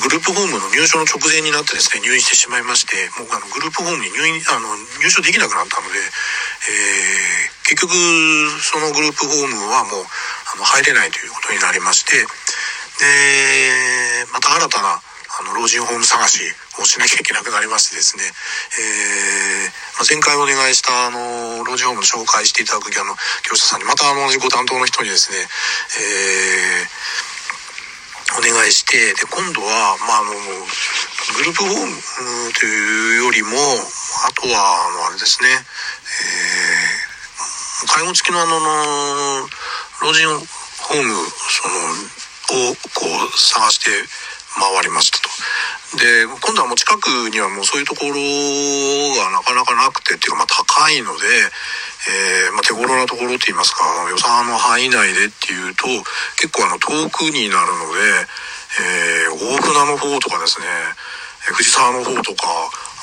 グループホームの入所の直前になってですね入院してしまいましてもうあのグループホームに入院あの入所できなくなったので、えー、結局そのグループホームはもうあの入れないということになりましてでまた新たなあの老人ホーム探しをしなきゃいけなくなりましてですね、えーま、前回お願いしたあの老人ホームの紹介していただくあの業者さんにまたあのご担当の人にですね、えーお願いしてで今度は、まあ、あのグループホームというよりもあとはあのあれですね、えー、介護付きのあの老人ホームそのをこう探して回りましたと。で今度はもう近くにはもうそういうところがなかなかなくてっていうかまあ高いので、えー、まあ、手頃なところといいますか予算の範囲内でっていうと結構あの遠くになるので、えー、大船の方とかですね藤沢の方とか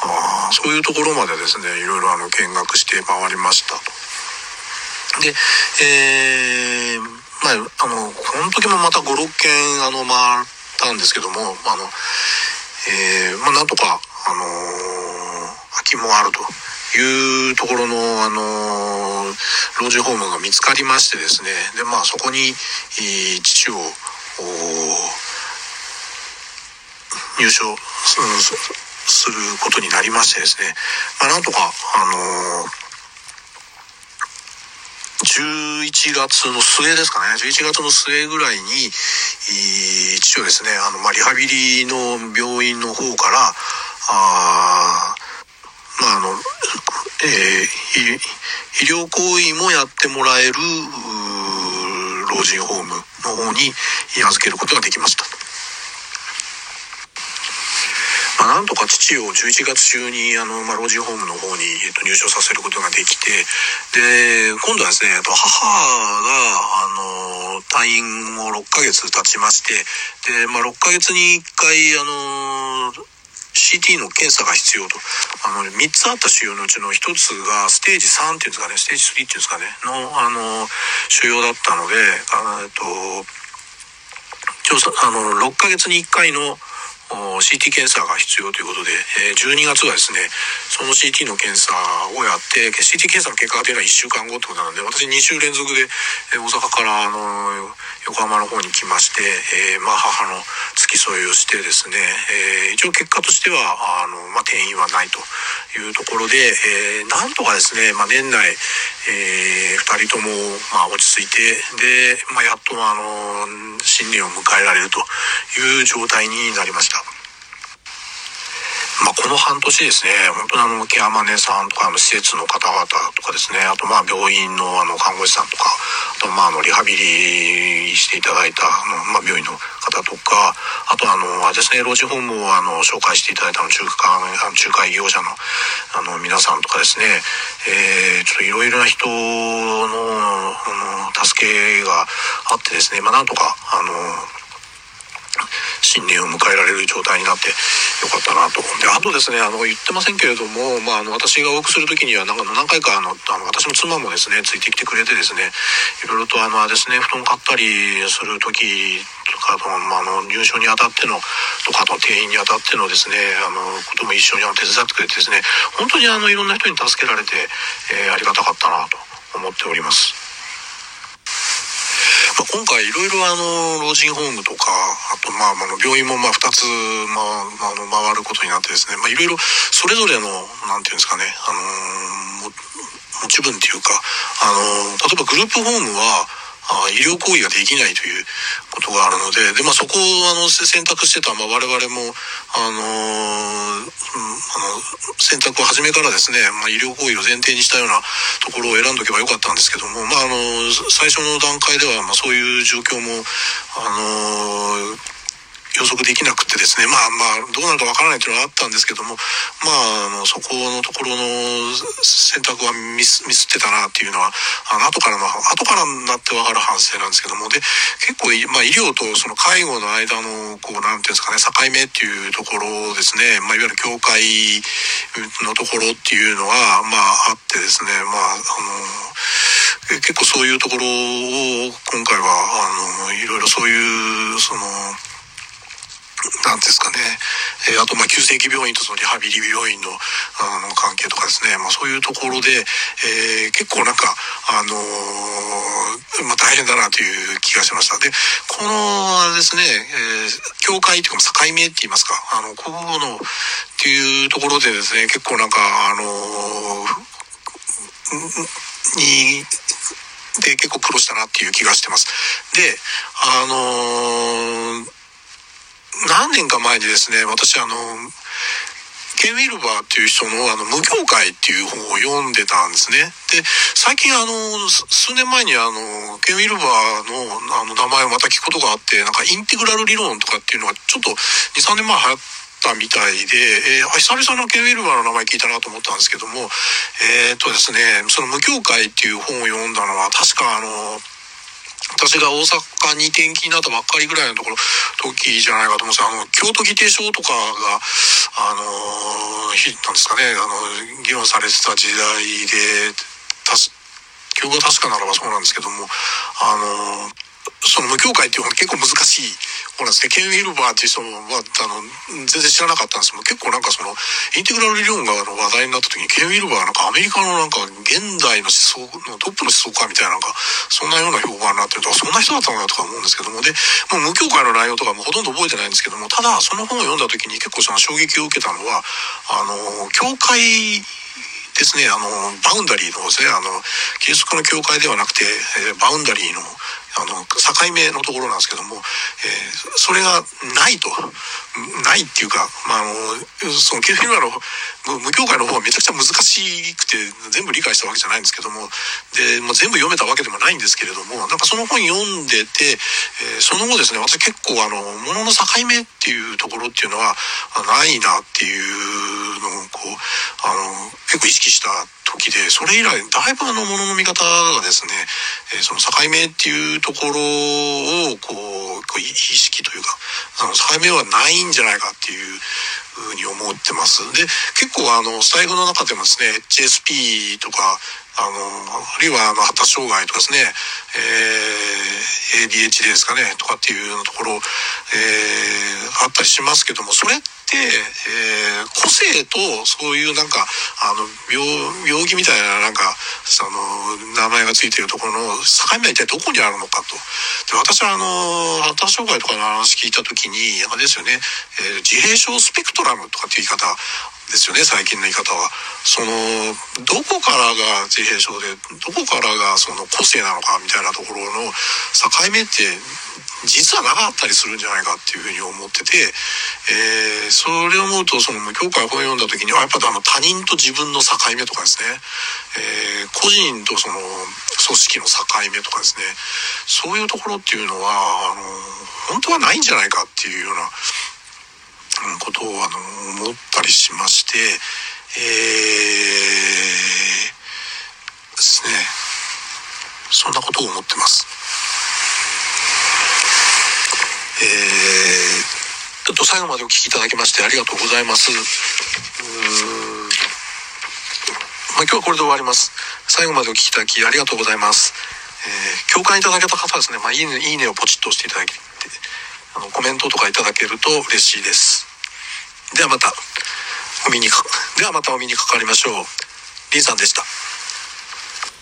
あそういうところまでですねいろいろあの見学して回りましたと。で、えー、まあ、あの、この時もまた5、6件、あの、回ったんですけども、あの、えー、まあ、なんとか、あの、空きもあると。いうところの、あの老人ホームが見つかりましてですねでまあそこに父を入所することになりましてですね、まあ、なんとかあの11月の末ですかね11月の末ぐらいに父をですねあの、まあ、リハビリの病院の方からあまああのえー、医療行為もやってもらえる老人ホームの方に預けることができました。まあ、なんとか父を11月中にあの、まあ、老人ホームの方に、えっと、入所させることができてで今度はですね母があの退院を6ヶ月経ちましてで、まあ、6ヶ月に1回あの CT の検査が必要と。あの、3つあった腫瘍のうちの1つがステージ3っていうんですかね、ステージ3っていうんですかね、の、あの、腫瘍だったので、あえっと、調査、あの、6ヶ月に1回の CT 検査が必要ということで、え12月はですね、その CT の検査をやって、CT 検査の結果が出るのは1週間後ってことなので、私2週連続で、え大阪からあの横浜の方に来まして、えー、まあ母の付き添いをしてですね、えー、一応結果としては、あの、まあ転移はないというところで、えー、なんとかですね、まあ年内、えー、2人とも、まあ落ち着いて、で、まあやっとあの、新年を迎えられるという状態になりました。この半年ですね、本当にあの、ケアマネさんとか、あの、施設の方々とかですね、あとまあ、病院のあの、看護師さんとか、あとまあ、あの、リハビリしていただいた、あの、まあ、病院の方とか、あとあの、あれですね、老人ホームをあの、紹介していただいたの、中華、あの、仲介業者の、あの、皆さんとかですね、えー、ちょっといろいろな人の、あの、助けがあってですね、まあ、なんとか、あの、新年を迎えられる状態になってよかったなと。で、あとですね、あの、言ってませんけれども、まあ、あの、私が往復する時には、なんか、何回か、あの、あの私の妻もですね、ついてきてくれてですね、いろいろと、あの、ですね、布団買ったりする時とか、まあ、あの、入所にあたっての、とか、あと、定員にあたってのですね、あの、ことも一緒に手伝ってくれてですね、本当にあの、いろんな人に助けられて、えー、ありがたかったなと思っております。今回いろいろあの老人ホームとかあとまああの病院もまあ二つ、まあ、あの回ることになってですね、まあ、いろいろそれぞれのなんていうんですかね、あの持ち分っていうか、あの例えばグループホームはあ医療行為ができないということがあるので、で、まあ、そこをあの選択してた、まあ、我々も、あのー、あの、選択を始めからですね、まあ、医療行為を前提にしたようなところを選んどけばよかったんですけども、まあ、あの、最初の段階では、まあ、そういう状況も、あのー予測できなくてですね、まあまあ、どうなるかわからないというのはあったんですけども、まあ、あの、そこのところの選択はミス、ミスってたなっていうのは、あの、後からの、後からになってわかる反省なんですけども、で、結構、まあ、医療とその介護の間の、こう、なんていうんですかね、境目っていうところですね、まあ、いわゆる境界のところっていうのが、まあ、あってですね、まあ、あの、結構そういうところを今回は、あの、いろいろそういう、その、なんですかね、えー、あと、まあ、急性期病院とそのリハビリ病院の、あの、関係とかですね。まあ、そういうところで、えー、結構なんか、あのー、まあ、大変だなという気がしました。で、この、あれですね、えー、境界というか、境目って言いますか、あの、ここの、っていうところでですね、結構なんか、あのに、で結構苦労したなっていう気がしてます。で、あの、何年か前にですね、私あの、ケン・ウィルバーっていう人のあの、無教会っていう本を読んでたんですね。で、最近あの、数年前にあの、ケン・ウィルバーのあの名前をまた聞くことがあって、なんかインテグラル理論とかっていうのがちょっと2、3年前流行ったみたいで、えー、久々のケン・ウィルバーの名前聞いたなと思ったんですけども、えー、っとですね、その無教会っていう本を読んだのは、確かあの、私が大阪に転勤になったばっかりぐらいのところ、時じゃないかと思うんですあの、京都議定書とかが、あの、なんですかね、あの、議論されてた時代で、たす、記憶が確かならばそうなんですけども、あの、その無教会っていうのは結構難しい方なんですね。ケン・ウィルバーっていう人は、あの、全然知らなかったんですけど、結構なんかその、インテグラル理論が話題になった時に、ケン・ウィルバーはなんかアメリカのなんか現代の思想のトップの思想家みたいななんか、そんなような評価になってるとか、そんな人だったのかとか思うんですけども、で、もう無教会の内容とかもほとんど覚えてないんですけども、ただその本を読んだ時に結構その衝撃を受けたのは、あの、教会ですね、あの、バウンダリーのですね、あの、キリスト教の教会ではなくて、え、バウンダリーの、あの、境目のところなんですけども、えー、それがないと、ないっていうか、まあ、あの、そのケフィルアの無教会の方はめちゃくちゃ難しくて、全部理解したわけじゃないんですけども、で、もう全部読めたわけでもないんですけれども、なんかその本読んでて、えー、その後ですね、私結構あの、ものの境目っていうところっていうのは、ないなっていうのを、こう、あの、結構意識した時で、それ以来、だいぶあの、ものの見方がですね、えー、その境目っていうところを、こう、こう意識というか、あの、境目はないんじゃないかっていうふうに思ってます。で、結構あの、スタイフの中でもですね、HSP とか、あの、あるいはあの、発達障害とかですね、えー、ADHD ですかね、とかっていうようなところ、えー、あったりしますけども、それって、えー、個性とそういうなんか、あの、病、病気みたいななんか、その、名前がついているところの境目は一体どこにあるのかと。で、私はあの、発達障害とかの話聞いた時に、あれですよね、えー、自閉症スペクトラムとかっていう言い方ですよね、最近の言い方は。その、どこからが自閉症で、どこからがその個性なのかみたいなところの境目って実はなかったりするんじゃないかっていうふうに思ってて、えー、それを思うと、その無教会を読んだ時には、やっぱあの他人と自分の境目とかですね、えー、個人とその組織の境目とかですね、そういうところっていうのは、あの、本当はないんじゃないかっていうような、ことをあの思ったりしまして、えー、ですね、そんなことを思ってます。えー、ちょっと最後までお聞きいただきましてありがとうございます。うーんまあ、今日はこれで終わります。最後までお聞きいただきありがとうございます。えー、共感いただけた方はですね、まあ、いいね、いいねをポチッと押していただいて、あの、コメントとかいただけると嬉しいです。ではまた、お見にか、ではまたお見にかかりましょう。リンさんでした。